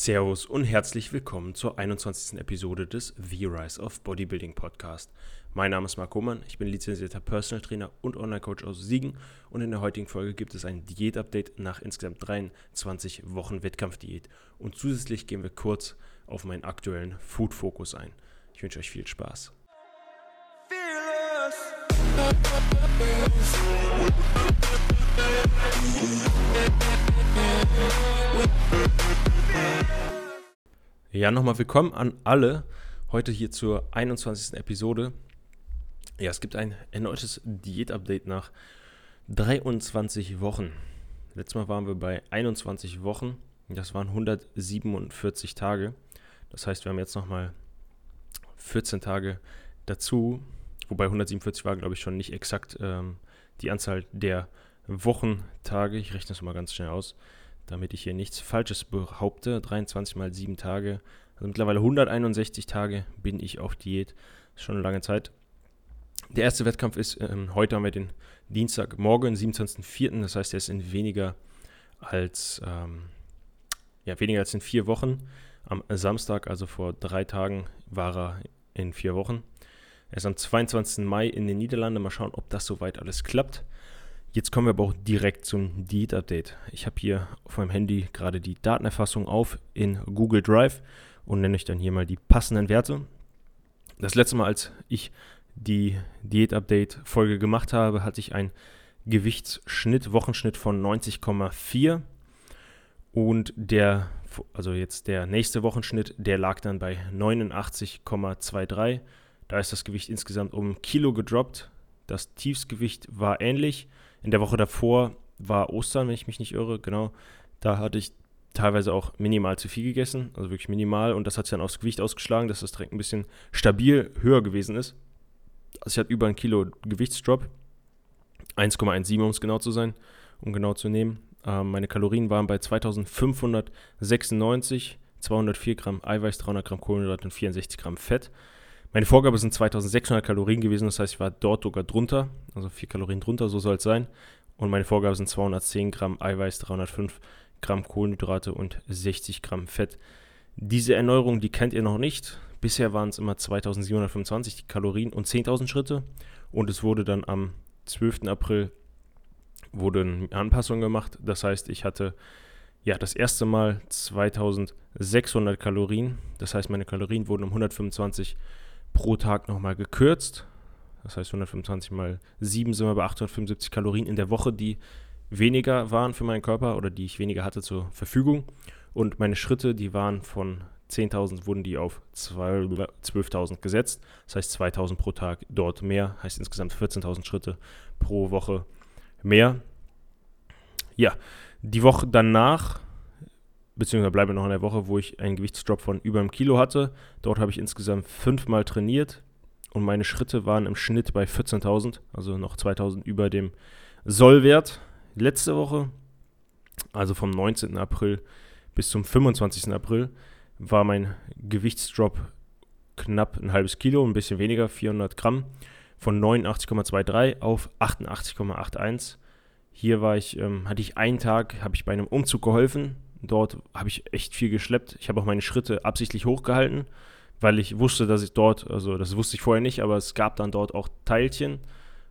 Servus und herzlich willkommen zur 21. Episode des The Rise of Bodybuilding Podcast. Mein Name ist Marc Hohmann, ich bin lizenzierter Personal Trainer und Online-Coach aus Siegen und in der heutigen Folge gibt es ein Diät-Update nach insgesamt 23 Wochen Wettkampfdiät und zusätzlich gehen wir kurz auf meinen aktuellen Food-Fokus ein. Ich wünsche euch viel Spaß. Ja, nochmal willkommen an alle heute hier zur 21. Episode. Ja, es gibt ein erneutes Diät-Update nach 23 Wochen. Letztes Mal waren wir bei 21 Wochen. Das waren 147 Tage. Das heißt, wir haben jetzt nochmal 14 Tage dazu. Wobei 147 war, glaube ich, schon nicht exakt ähm, die Anzahl der Wochentage. Ich rechne das mal ganz schnell aus damit ich hier nichts Falsches behaupte. 23 mal 7 Tage, also mittlerweile 161 Tage bin ich auf Diät. Ist schon eine lange Zeit. Der erste Wettkampf ist, ähm, heute haben wir den Dienstagmorgen, 27.04., das heißt, er ist in weniger als, ähm, ja, weniger als in vier Wochen. Am Samstag, also vor drei Tagen, war er in vier Wochen. Er ist am 22. Mai in den Niederlanden. Mal schauen, ob das soweit alles klappt. Jetzt kommen wir aber auch direkt zum Diät-Update. Ich habe hier auf meinem Handy gerade die Datenerfassung auf in Google Drive und nenne euch dann hier mal die passenden Werte. Das letzte Mal, als ich die Diät-Update-Folge gemacht habe, hatte ich einen Gewichtsschnitt, Wochenschnitt von 90,4 und der, also jetzt der nächste Wochenschnitt, der lag dann bei 89,23. Da ist das Gewicht insgesamt um Kilo gedroppt. Das Tiefsgewicht war ähnlich in der Woche davor war Ostern, wenn ich mich nicht irre, genau. Da hatte ich teilweise auch minimal zu viel gegessen, also wirklich minimal. Und das hat sich dann aufs Gewicht ausgeschlagen, dass das direkt ein bisschen stabil höher gewesen ist. Also ich hatte über ein Kilo Gewichtsdrop. 1,17 um es genau zu sein, um genau zu nehmen. Ähm, meine Kalorien waren bei 2596, 204 Gramm Eiweiß, 300 Gramm Kohlenhydrate und 64 Gramm Fett. Meine Vorgabe sind 2600 Kalorien gewesen, das heißt, ich war dort sogar drunter, also 4 Kalorien drunter, so soll es sein. Und meine Vorgabe sind 210 Gramm Eiweiß, 305 Gramm Kohlenhydrate und 60 Gramm Fett. Diese Erneuerung, die kennt ihr noch nicht. Bisher waren es immer 2725 Kalorien und 10.000 Schritte. Und es wurde dann am 12. April eine Anpassung gemacht. Das heißt, ich hatte ja das erste Mal 2600 Kalorien. Das heißt, meine Kalorien wurden um 125 pro Tag nochmal gekürzt. Das heißt 125 mal 7 sind wir bei 875 Kalorien in der Woche, die weniger waren für meinen Körper oder die ich weniger hatte zur Verfügung. Und meine Schritte, die waren von 10.000, wurden die auf 12.000 gesetzt. Das heißt 2.000 pro Tag dort mehr, heißt insgesamt 14.000 Schritte pro Woche mehr. Ja, die Woche danach beziehungsweise bleibe noch in der Woche, wo ich einen Gewichtsdrop von über einem Kilo hatte. Dort habe ich insgesamt fünfmal trainiert und meine Schritte waren im Schnitt bei 14.000, also noch 2.000 über dem Sollwert. Letzte Woche, also vom 19. April bis zum 25. April, war mein Gewichtsdrop knapp ein halbes Kilo, ein bisschen weniger, 400 Gramm, von 89,23 auf 88,81. Hier war ich, ähm, hatte ich einen Tag, habe ich bei einem Umzug geholfen, Dort habe ich echt viel geschleppt. Ich habe auch meine Schritte absichtlich hochgehalten, weil ich wusste, dass ich dort, also das wusste ich vorher nicht, aber es gab dann dort auch Teilchen.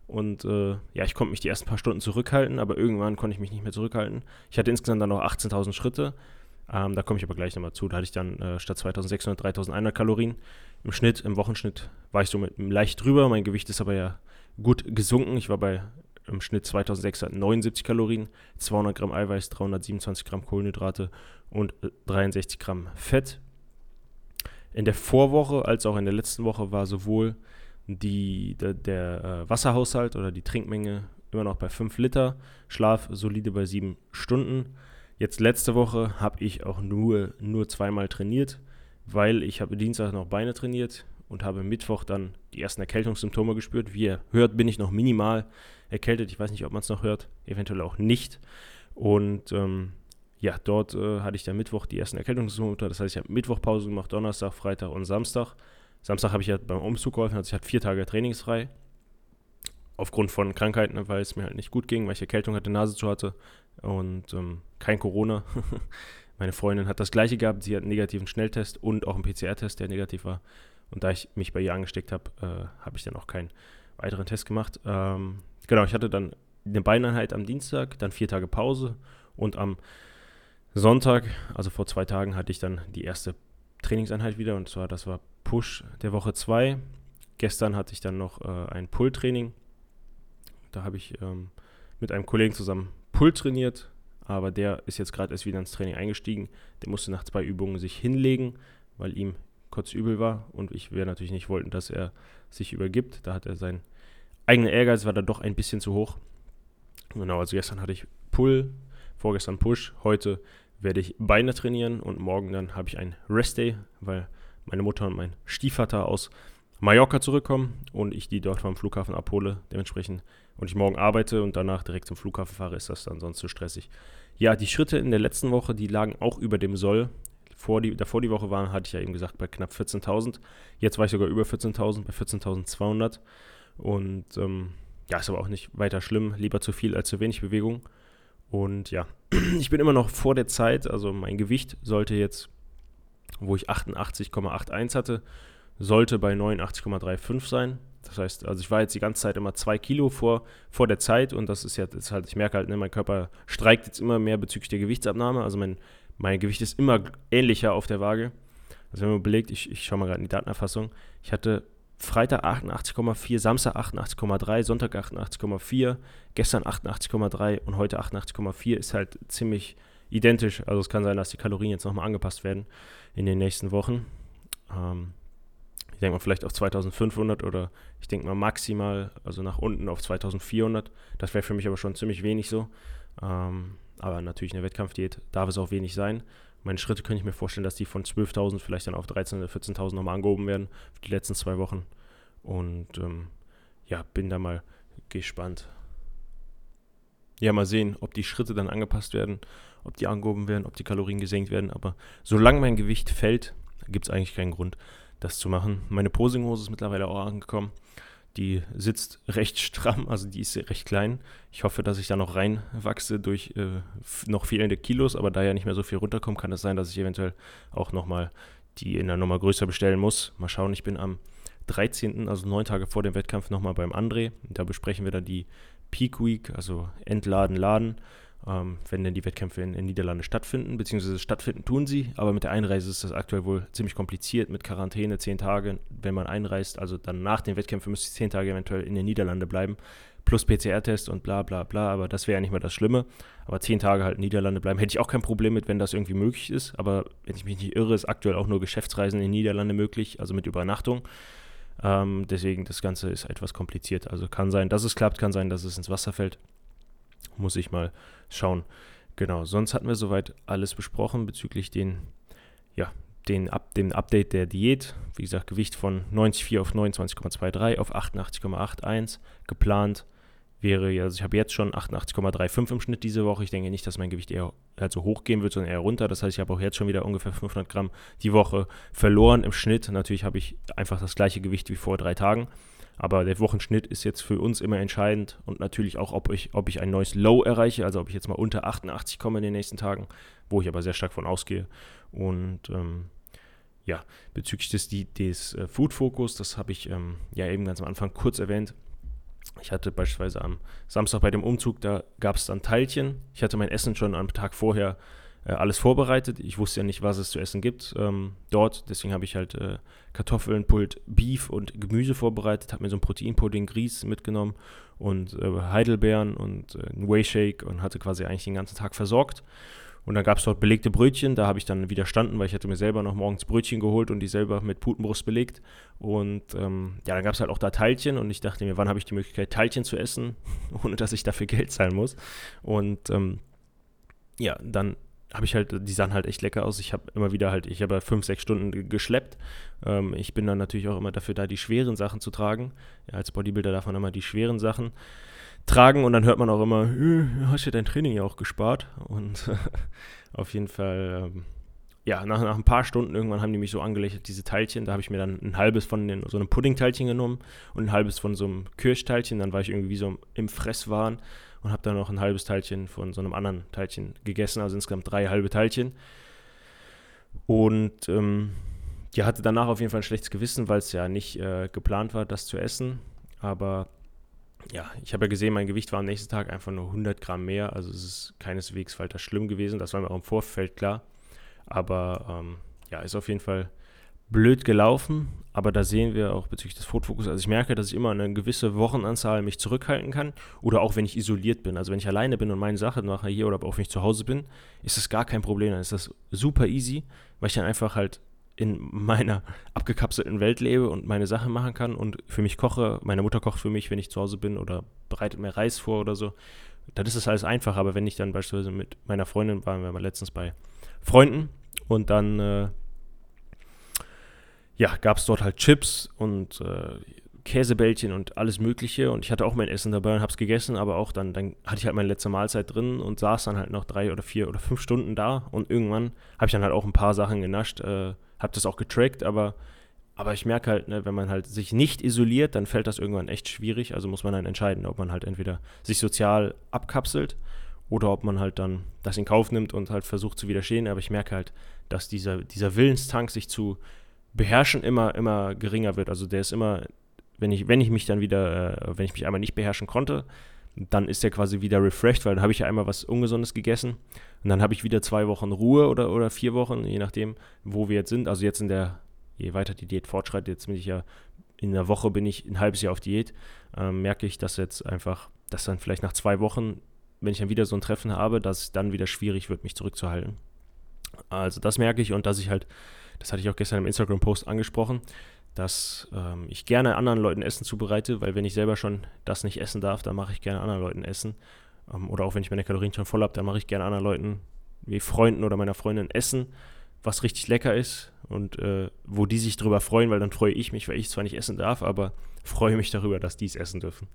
Und äh, ja, ich konnte mich die ersten paar Stunden zurückhalten, aber irgendwann konnte ich mich nicht mehr zurückhalten. Ich hatte insgesamt dann noch 18.000 Schritte. Ähm, da komme ich aber gleich nochmal zu. Da hatte ich dann äh, statt 2600 3100 Kalorien. Im Schnitt, im Wochenschnitt war ich so mit leicht drüber. Mein Gewicht ist aber ja gut gesunken. Ich war bei im Schnitt 2679 Kalorien, 200 Gramm Eiweiß, 327 Gramm Kohlenhydrate und 63 äh, Gramm Fett. In der Vorwoche als auch in der letzten Woche war sowohl die, der, der äh, Wasserhaushalt oder die Trinkmenge immer noch bei 5 Liter, Schlaf solide bei 7 Stunden. Jetzt letzte Woche habe ich auch nur, nur zweimal trainiert, weil ich habe Dienstag noch Beine trainiert und habe Mittwoch dann die ersten Erkältungssymptome gespürt. Wie ihr hört, bin ich noch minimal erkältet. Ich weiß nicht, ob man es noch hört, eventuell auch nicht. Und ähm, ja, dort äh, hatte ich dann Mittwoch die ersten Erkältungssymptome. Das heißt, ich habe Mittwoch Pause gemacht, Donnerstag, Freitag und Samstag. Samstag habe ich ja beim Umzug geholfen, also ich hatte vier Tage trainingsfrei. Aufgrund von Krankheiten, weil es mir halt nicht gut ging, weil ich Erkältung hatte, Nase zu hatte und ähm, kein Corona. Meine Freundin hat das gleiche gehabt, sie hat einen negativen Schnelltest und auch einen PCR-Test, der negativ war. Und da ich mich bei ihr angesteckt habe, äh, habe ich dann auch keinen weiteren Test gemacht. Ähm, genau, ich hatte dann eine Beineinheit am Dienstag, dann vier Tage Pause und am Sonntag, also vor zwei Tagen, hatte ich dann die erste Trainingseinheit wieder und zwar das war Push der Woche 2. Gestern hatte ich dann noch äh, ein Pull-Training. Da habe ich ähm, mit einem Kollegen zusammen Pull trainiert, aber der ist jetzt gerade erst wieder ins Training eingestiegen. Der musste nach zwei Übungen sich hinlegen, weil ihm kurz übel war und ich wir natürlich nicht wollten, dass er sich übergibt. Da hat er sein eigener Ehrgeiz war da doch ein bisschen zu hoch. Genau, also gestern hatte ich Pull, vorgestern Push, heute werde ich Beine trainieren und morgen dann habe ich einen Rest Day, weil meine Mutter und mein Stiefvater aus Mallorca zurückkommen und ich die dort vom Flughafen abhole. Dementsprechend und ich morgen arbeite und danach direkt zum Flughafen fahre, ist das dann sonst zu stressig. Ja, die Schritte in der letzten Woche, die lagen auch über dem Soll. Vor die, davor die Woche waren, hatte ich ja eben gesagt, bei knapp 14.000. Jetzt war ich sogar über 14.000, bei 14.200. Und ähm, ja, ist aber auch nicht weiter schlimm. Lieber zu viel als zu wenig Bewegung. Und ja, ich bin immer noch vor der Zeit. Also mein Gewicht sollte jetzt, wo ich 88,81 hatte, sollte bei 89,35 sein. Das heißt, also ich war jetzt die ganze Zeit immer zwei Kilo vor, vor der Zeit und das ist ja, halt, ich merke halt, ne, mein Körper streikt jetzt immer mehr bezüglich der Gewichtsabnahme. Also mein, mein Gewicht ist immer ähnlicher auf der Waage. Also wenn man belegt, ich, ich schaue mal gerade in die Datenerfassung, ich hatte Freitag 88,4, Samstag 88,3, Sonntag 88,4, gestern 88,3 und heute 88,4 ist halt ziemlich identisch. Also es kann sein, dass die Kalorien jetzt nochmal angepasst werden in den nächsten Wochen. Ähm, ich denke mal vielleicht auf 2500 oder ich denke mal maximal, also nach unten auf 2400. Das wäre für mich aber schon ziemlich wenig so. Ähm, aber natürlich eine Wettkampfdiät darf es auch wenig sein. Meine Schritte könnte ich mir vorstellen, dass die von 12.000 vielleicht dann auf 13.000 oder 14.000 nochmal angehoben werden für die letzten zwei Wochen. Und ähm, ja, bin da mal gespannt. Ja, mal sehen, ob die Schritte dann angepasst werden, ob die angehoben werden, ob die Kalorien gesenkt werden. Aber solange mein Gewicht fällt, gibt es eigentlich keinen Grund, das zu machen. Meine Posinghose ist mittlerweile auch angekommen. Die sitzt recht stramm, also die ist recht klein. Ich hoffe, dass ich da noch reinwachse durch äh, noch fehlende Kilos, aber da ja nicht mehr so viel runterkommt, kann es sein, dass ich eventuell auch nochmal die in der Nummer größer bestellen muss. Mal schauen, ich bin am 13., also neun Tage vor dem Wettkampf, nochmal beim André. Da besprechen wir dann die Peak Week, also Entladen, Laden ähm, wenn denn die Wettkämpfe in den Niederlanden stattfinden, beziehungsweise stattfinden tun sie, aber mit der Einreise ist das aktuell wohl ziemlich kompliziert, mit Quarantäne, zehn Tage, wenn man einreist, also dann nach den Wettkämpfen müsste ich zehn Tage eventuell in den Niederlanden bleiben, plus PCR-Test und bla bla bla, aber das wäre ja nicht mehr das Schlimme, aber zehn Tage halt in Niederlande bleiben, hätte ich auch kein Problem mit, wenn das irgendwie möglich ist, aber wenn ich mich nicht irre, ist aktuell auch nur Geschäftsreisen in Niederlande möglich, also mit Übernachtung. Ähm, deswegen, das Ganze ist etwas kompliziert. Also kann sein, dass es klappt, kann sein, dass es ins Wasser fällt muss ich mal schauen. Genau, sonst hatten wir soweit alles besprochen bezüglich den, ja, den, Up, dem Update der Diät. Wie gesagt, Gewicht von 90,4 auf 29,23 auf 88,81 geplant wäre, also ich habe jetzt schon 88,35 im Schnitt diese Woche. Ich denke nicht, dass mein Gewicht eher also hochgehen wird, sondern eher runter. Das heißt, ich habe auch jetzt schon wieder ungefähr 500 Gramm die Woche verloren im Schnitt. Natürlich habe ich einfach das gleiche Gewicht wie vor drei Tagen. Aber der Wochenschnitt ist jetzt für uns immer entscheidend und natürlich auch, ob ich, ob ich ein neues Low erreiche, also ob ich jetzt mal unter 88 komme in den nächsten Tagen, wo ich aber sehr stark von ausgehe. Und ähm, ja, bezüglich des, des äh, Food Focus, das habe ich ähm, ja eben ganz am Anfang kurz erwähnt. Ich hatte beispielsweise am Samstag bei dem Umzug, da gab es dann Teilchen. Ich hatte mein Essen schon am Tag vorher äh, alles vorbereitet. Ich wusste ja nicht, was es zu essen gibt ähm, dort. Deswegen habe ich halt äh, Kartoffeln, Pult, Beef und Gemüse vorbereitet. Habe mir so ein Proteinpudding Grieß mitgenommen und äh, Heidelbeeren und äh, einen Whey-Shake und hatte quasi eigentlich den ganzen Tag versorgt. Und dann gab es dort belegte Brötchen, da habe ich dann widerstanden, weil ich hatte mir selber noch morgens Brötchen geholt und die selber mit Putenbrust belegt. Und ähm, ja, dann gab es halt auch da Teilchen und ich dachte mir, wann habe ich die Möglichkeit, Teilchen zu essen, ohne dass ich dafür Geld zahlen muss. Und ähm, ja, dann habe ich halt, die sahen halt echt lecker aus. Ich habe immer wieder halt, ich habe fünf, sechs Stunden geschleppt. Ähm, ich bin dann natürlich auch immer dafür da, die schweren Sachen zu tragen. Ja, als Bodybuilder darf man immer die schweren Sachen tragen und dann hört man auch immer, äh, hast du dein Training ja auch gespart. Und auf jeden Fall, ähm, ja, nach, nach ein paar Stunden irgendwann haben die mich so angelächelt, diese Teilchen. Da habe ich mir dann ein halbes von den, so einem Puddingteilchen genommen und ein halbes von so einem Kirschteilchen. Dann war ich irgendwie so im Fresswahn und habe dann noch ein halbes Teilchen von so einem anderen Teilchen gegessen, also insgesamt drei halbe Teilchen. Und ähm, ja, hatte danach auf jeden Fall ein schlechtes Gewissen, weil es ja nicht äh, geplant war, das zu essen. Aber ja, ich habe ja gesehen, mein Gewicht war am nächsten Tag einfach nur 100 Gramm mehr. Also es ist keineswegs weiter schlimm gewesen. Das war mir auch im Vorfeld klar. Aber ähm, ja, ist auf jeden Fall blöd gelaufen. Aber da sehen wir auch bezüglich des Fotofokus, also ich merke, dass ich immer eine gewisse Wochenanzahl mich zurückhalten kann. Oder auch wenn ich isoliert bin. Also wenn ich alleine bin und meine Sachen mache hier oder auch wenn ich zu Hause bin, ist das gar kein Problem. Dann ist das super easy, weil ich dann einfach halt in meiner abgekapselten Welt lebe und meine Sachen machen kann und für mich koche. Meine Mutter kocht für mich, wenn ich zu Hause bin oder bereitet mir Reis vor oder so. Dann ist das alles einfach. Aber wenn ich dann beispielsweise mit meiner Freundin waren wir mal letztens bei Freunden und dann äh, ja, gab es dort halt Chips und äh, Käsebällchen und alles Mögliche. Und ich hatte auch mein Essen dabei und habe es gegessen, aber auch dann, dann hatte ich halt meine letzte Mahlzeit drin und saß dann halt noch drei oder vier oder fünf Stunden da. Und irgendwann habe ich dann halt auch ein paar Sachen genascht. Äh, habe das auch getrackt, aber, aber ich merke halt, ne, wenn man halt sich nicht isoliert, dann fällt das irgendwann echt schwierig. Also muss man dann entscheiden, ob man halt entweder sich sozial abkapselt oder ob man halt dann das in Kauf nimmt und halt versucht zu widerstehen. Aber ich merke halt, dass dieser, dieser Willenstank, sich zu beherrschen, immer, immer geringer wird. Also der ist immer, wenn ich, wenn ich mich dann wieder, äh, wenn ich mich einmal nicht beherrschen konnte, dann ist der quasi wieder refreshed, weil dann habe ich ja einmal was Ungesundes gegessen und dann habe ich wieder zwei Wochen Ruhe oder, oder vier Wochen, je nachdem, wo wir jetzt sind. Also jetzt in der, je weiter die Diät fortschreitet, jetzt bin ich ja, in der Woche bin ich ein halbes Jahr auf Diät, ähm, merke ich, dass jetzt einfach, dass dann vielleicht nach zwei Wochen, wenn ich dann wieder so ein Treffen habe, dass es dann wieder schwierig wird, mich zurückzuhalten. Also das merke ich und dass ich halt, das hatte ich auch gestern im Instagram-Post angesprochen, dass ähm, ich gerne anderen Leuten Essen zubereite, weil wenn ich selber schon das nicht essen darf, dann mache ich gerne anderen Leuten Essen. Ähm, oder auch wenn ich meine Kalorien schon voll habe, dann mache ich gerne anderen Leuten, wie Freunden oder meiner Freundin, Essen, was richtig lecker ist und äh, wo die sich darüber freuen, weil dann freue ich mich, weil ich zwar nicht essen darf, aber freue mich darüber, dass die es essen dürfen.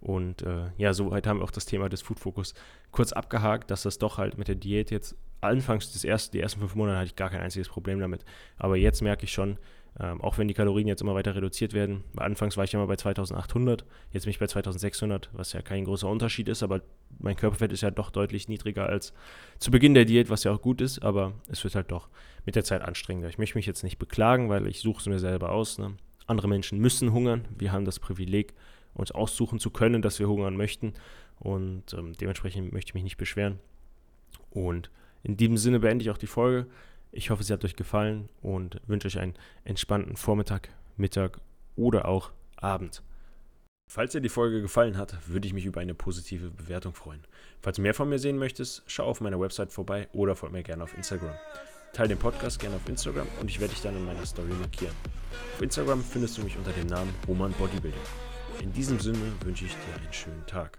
Und äh, ja, soweit haben wir auch das Thema des Food Focus kurz abgehakt, dass das doch halt mit der Diät jetzt anfangs des ersten, die ersten fünf Monate hatte ich gar kein einziges Problem damit. Aber jetzt merke ich schon, ähm, auch wenn die Kalorien jetzt immer weiter reduziert werden. Anfangs war ich ja mal bei 2800, jetzt bin ich bei 2600, was ja kein großer Unterschied ist, aber mein Körperfett ist ja doch deutlich niedriger als zu Beginn der Diät, was ja auch gut ist, aber es wird halt doch mit der Zeit anstrengender. Ich möchte mich jetzt nicht beklagen, weil ich suche es mir selber aus. Ne? Andere Menschen müssen hungern. Wir haben das Privileg, uns aussuchen zu können, dass wir hungern möchten. Und ähm, dementsprechend möchte ich mich nicht beschweren. Und in diesem Sinne beende ich auch die Folge. Ich hoffe, sie hat euch gefallen und wünsche euch einen entspannten Vormittag, Mittag oder auch Abend. Falls dir die Folge gefallen hat, würde ich mich über eine positive Bewertung freuen. Falls du mehr von mir sehen möchtest, schau auf meiner Website vorbei oder folge mir gerne auf Instagram. Teile den Podcast gerne auf Instagram und ich werde dich dann in meiner Story markieren. Auf Instagram findest du mich unter dem Namen Roman Bodybuilding. In diesem Sinne wünsche ich dir einen schönen Tag.